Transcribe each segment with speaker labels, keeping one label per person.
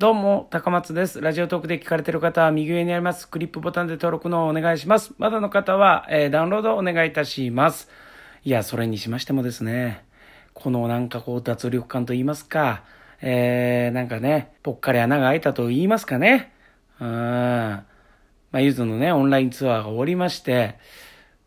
Speaker 1: どうも、高松です。ラジオトークで聞かれている方は右上にありますクリップボタンで登録のお願いします。まだの方は、えーダウンロードお願いいたします。いや、それにしましてもですね、このなんかこう脱力感と言いますか、えー、なんかね、ぽっかり穴が開いたと言いますかね。うん。まあ、ゆずのね、オンラインツアーが終わりまして、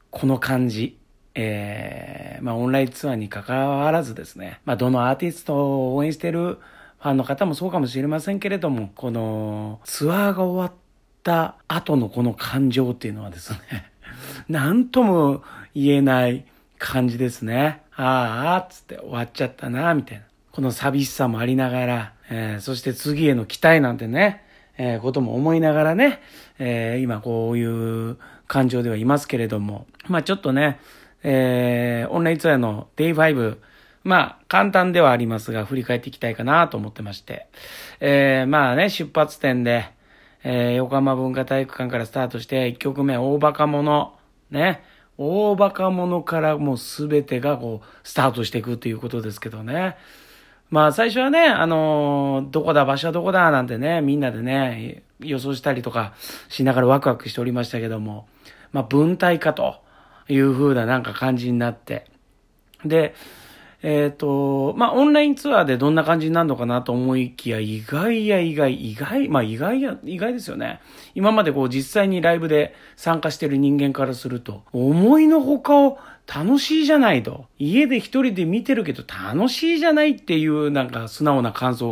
Speaker 1: この感じ。えー、まあ、オンラインツアーに関わらずですね、まあ、どのアーティストを応援しているファンの方もそうかもしれませんけれども、このツアーが終わった後のこの感情っていうのはですね、なんとも言えない感じですね。ああ、つって終わっちゃったな、みたいな。この寂しさもありながら、えーそして次への期待なんてね、えーことも思いながらね、えー今こういう感情ではいますけれども、まあちょっとね、えーオンラインツアーの Day5、まあ簡単ではありますが、振り返っていきたいかなと思ってまして、えーまあね、出発点で、えー横浜文化体育館からスタートして、1曲目、大バカ者、ね、大バカ者からもうすべてがこう、スタートしていくということですけどね。まあ最初はね、あのーどこだ、場所はどこだ、なんてね、みんなでね、予想したりとかしながらワクワクしておりましたけども、まあ文体化という風ななんか感じになって。で、えっ、と、まあオンラインツアーでどんな感じになるのかなと思いきや、意外や意外、意外、まあ意外や、意外ですよね。今までこう実際にライブで参加してる人間からすると、思いのほかを楽しいじゃないと。家で一人で見てるけど楽しいじゃないっていうなんか素直な感想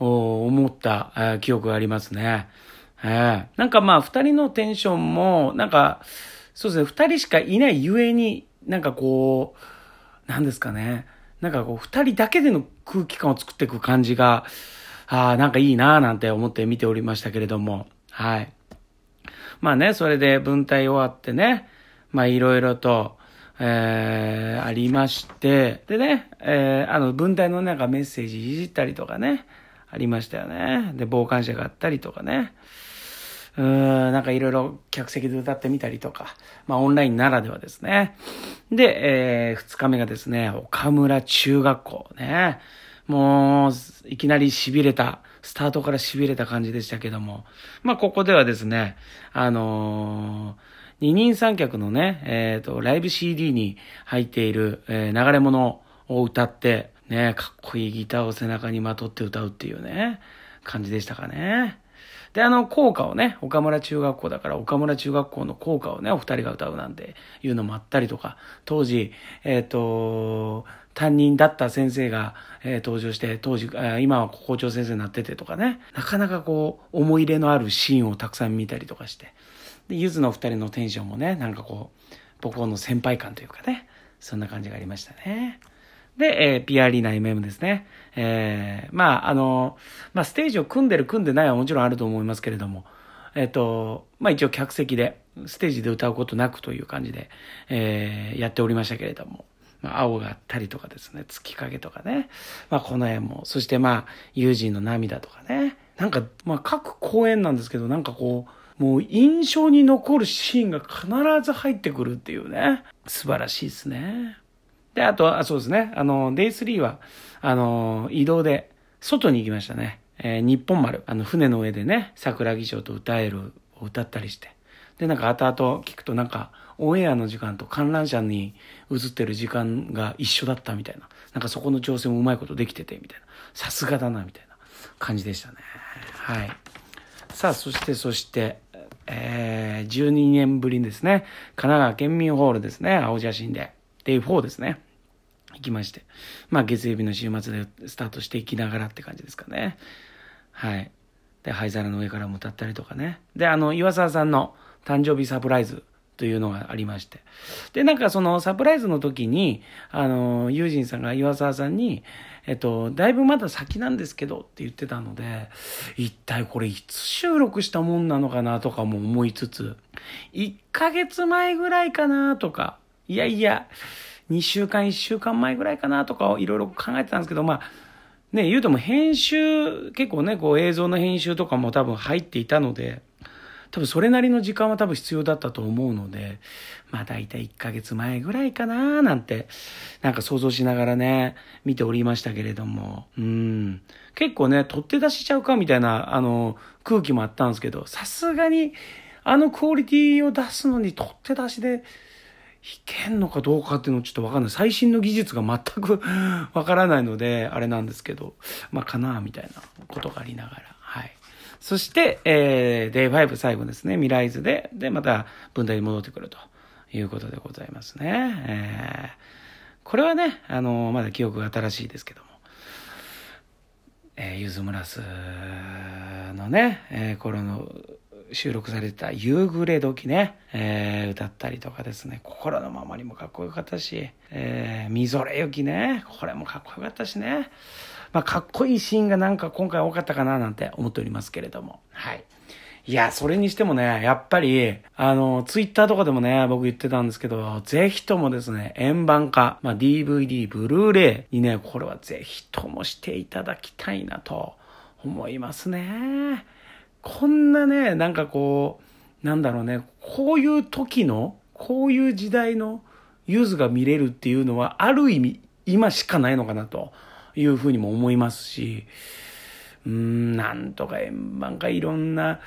Speaker 1: を思った、記憶がありますね。ええなんかまあ二人のテンションも、なんか、そうですね、二人しかいないゆえに、なんかこう、なんですかね。なんかこう、二人だけでの空気感を作っていく感じが、ああ、なんかいいなぁなんて思って見ておりましたけれども、はい。まあね、それで文体終わってね、まあいろいろと、えー、ありまして、でね、えー、あの文体のなんかメッセージいじったりとかね、ありましたよね。で、傍観者があったりとかね。うーん、なんかいろいろ客席で歌ってみたりとか、まあオンラインならではですね。で、えー、二日目がですね、岡村中学校ね。もう、いきなり痺れた、スタートから痺れた感じでしたけども。まあここではですね、あのー二人三脚のね、えっ、と、ライブ CD に入っている、えー流れ物を歌って、ね、かっこいいギターを背中にまとって歌うっていうね、感じでしたかね。で、あの、校歌をね、岡村中学校だから、岡村中学校の校歌をね、お二人が歌うなんていうのもあったりとか、当時、えっ、と、担任だった先生が、えー登場して、当時、あ今は校長先生になっててとかね、なかなかこう、思い入れのあるシーンをたくさん見たりとかして、で、ゆずの二人のテンションもね、なんかこう、僕の先輩感というかね、そんな感じがありましたね。で、えー、ピアリーナ MM ですね。えー、まあ、あの、まあ、ステージを組んでる組んでないはもちろんあると思いますけれども、えっ、と、まあ一応客席で、ステージで歌うことなくという感じで、えー、やっておりましたけれども、まあ、青があったりとかですね、月影とかね、まあこの辺も、そしてまあ、友人の涙とかね、なんか、まあ各公演なんですけど、なんかこう、もう印象に残るシーンが必ず入ってくるっていうね、素晴らしいですね。で、あと、あ、そうですね。あの、デイ3は、あの、移動で、外に行きましたね。えー日本丸。あの、船の上でね、桜木町と歌えるを歌ったりして。で、なんか後々聞くとなんか、オンエアの時間と観覧車に映ってる時間が一緒だったみたいな。なんかそこの調整もうまいことできてて、みたいな。さすがだな、みたいな感じでしたね。はい。さあ、そして、そして、えー、12年ぶりですね、神奈川県民ホールですね、青写真で、デイ4ですね。行きまして。まあ、月曜日の週末でスタートしていきながらって感じですかね。はい。で、灰皿の上からも歌ったりとかね。で、あの、岩沢さんの誕生日サプライズというのがありまして。で、なんかそのサプライズの時に、あの、ユージンさんが岩沢さんに、えっと、だいぶまだ先なんですけどって言ってたので、一体これいつ収録したもんなのかなとかも思いつつ、1ヶ月前ぐらいかなとか、いやいや、2週間、1週間前ぐらいかなとかいろいろ考えてたんですけど、まあ、ね、言うても編集、結構ね、こう映像の編集とかも多分入っていたので、多分それなりの時間は多分必要だったと思うので、まあ大体1ヶ月前ぐらいかななんて、なんか想像しながらね、見ておりましたけれども、うん。結構ね、取って出しちゃうかみたいな、あの、空気もあったんですけど、さすがに、あのクオリティを出すのに取って出しで、けんのかどうかっていうのちょっとわかんない。最新の技術が全く わからないので、あれなんですけど、まあ、かな、みたいなことがありながら。はい。そして、えー、デイ5最後ですね。未来図で、で、また分体に戻ってくるということでございますね。えー、これはね、あのー、まだ記憶が新しいですけども。えー、ユズムラスのね、えー、頃の収録されてた夕暮れ時ね、えー、歌ったりとかですね、心のままにもかっこよかったし、えー、みぞれ雪ね、これもかっこよかったしね、まあ、かっこいいシーンがなんか今回多かったかななんて思っておりますけれども、はい。いや、それにしてもね、やっぱり、あの、ツイッターとかでもね、僕言ってたんですけど、ぜひともですね、円盤化、まあ、DVD、ブルーレイにね、これはぜひともしていただきたいなと思いますね。こんなね、なんかこう、なんだろうね、こういう時の、こういう時代のユズが見れるっていうのは、ある意味、今しかないのかなというふうにも思いますし、うん、なんとか円盤かいろんな、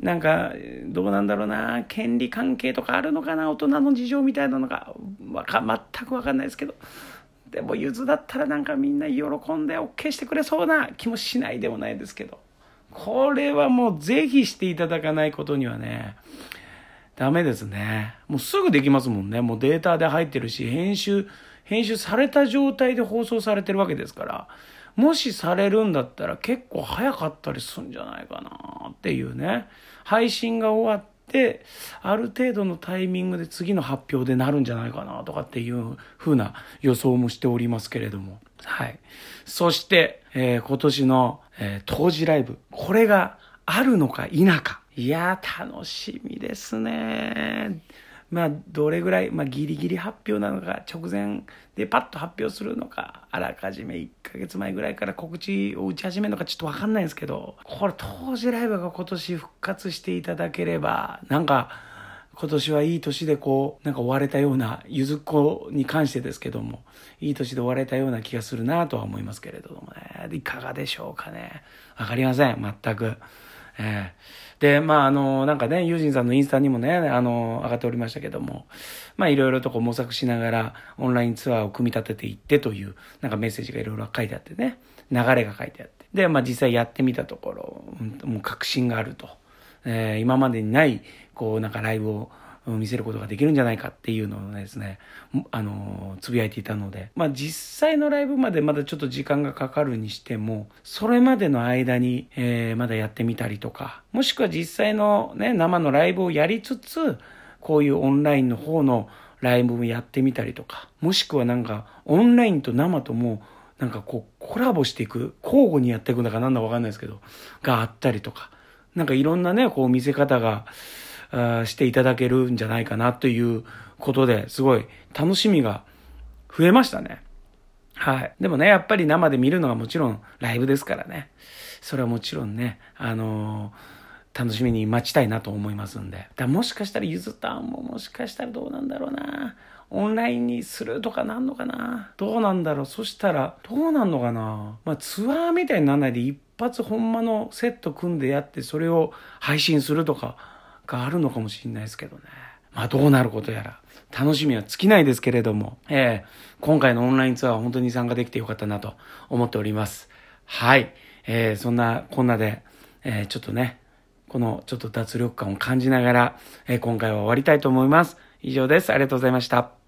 Speaker 1: なんか、どうなんだろうな、権利関係とかあるのかな、大人の事情みたいなのが、わか、全くわかんないですけど、でも、ゆずだったらなんかみんな喜んで OK してくれそうな気もしないでもないですけど。これはもうぜひしていただかないことにはね、ダメですね。もうすぐできますもんね。もうデータで入ってるし、編集、編集された状態で放送されてるわけですから、もしされるんだったら結構早かったりするんじゃないかなっていうね。配信が終わって、ある程度のタイミングで次の発表でなるんじゃないかなとかっていう風な予想もしておりますけれども。はい。そして、えー、今年の、えー、当時ライブ。これがあるのか否か。いやー、楽しみですね。まあ、どれぐらい、まあ、ギリギリ発表なのか、直前でパッと発表するのか、あらかじめ1ヶ月前ぐらいから告知を打ち始めるのかちょっとわかんないんですけど、これ当時ライブが今年復活していただければ、なんか、今年はいい年でこう、なんか終われたような、ゆずっ子に関してですけども、いい年で終われたような気がするなとは思いますけれどもね。いかがでしょうかね。わかりません、全く。えー、で、まあ、あの、なんかね、ユージンさんのインスタにもね、あの、上がっておりましたけども、まあ、いろいろとこう模索しながら、オンラインツアーを組み立てていってという、なんかメッセージがいろいろ書いてあってね、流れが書いてあって。で、まあ、実際やってみたところ、もう確信があると。えー、今までにない、こう、なんかライブを、見せることができるんじゃないかっていうのをですね、あの、つぶやいていたので、まあ実際のライブまでまだちょっと時間がかかるにしても、それまでの間に、えー、まだやってみたりとか、もしくは実際のね、生のライブをやりつつ、こういうオンラインの方のライブもやってみたりとか、もしくはなんか、オンラインと生とも、なんかこう、コラボしていく、交互にやっていくのかなんだかわかんないですけど、があったりとか、なんかいろんなね、こう見せ方が、していただけるんじゃないかなということですごい楽しみが増えましたね。はい。でもね、やっぱり生で見るのはもちろんライブですからね。それはもちろんね、あのー、楽しみに待ちたいなと思いますんで。だもしかしたらゆずたんももしかしたらどうなんだろうな。オンラインにするとかなんのかなどうなんだろうそしたら、どうなんのかなまあツアーみたいにならないで一発ほんまのセット組んでやってそれを配信するとかがあるのかもしれないですけどね。まあどうなることやら、楽しみは尽きないですけれども、えー、今回のオンラインツアーは本当に参加できてよかったなと思っております。はい。えー、そんなこんなで、えー、ちょっとね、このちょっと脱力感を感じながら、えー、今回は終わりたいと思います。以上です。ありがとうございました。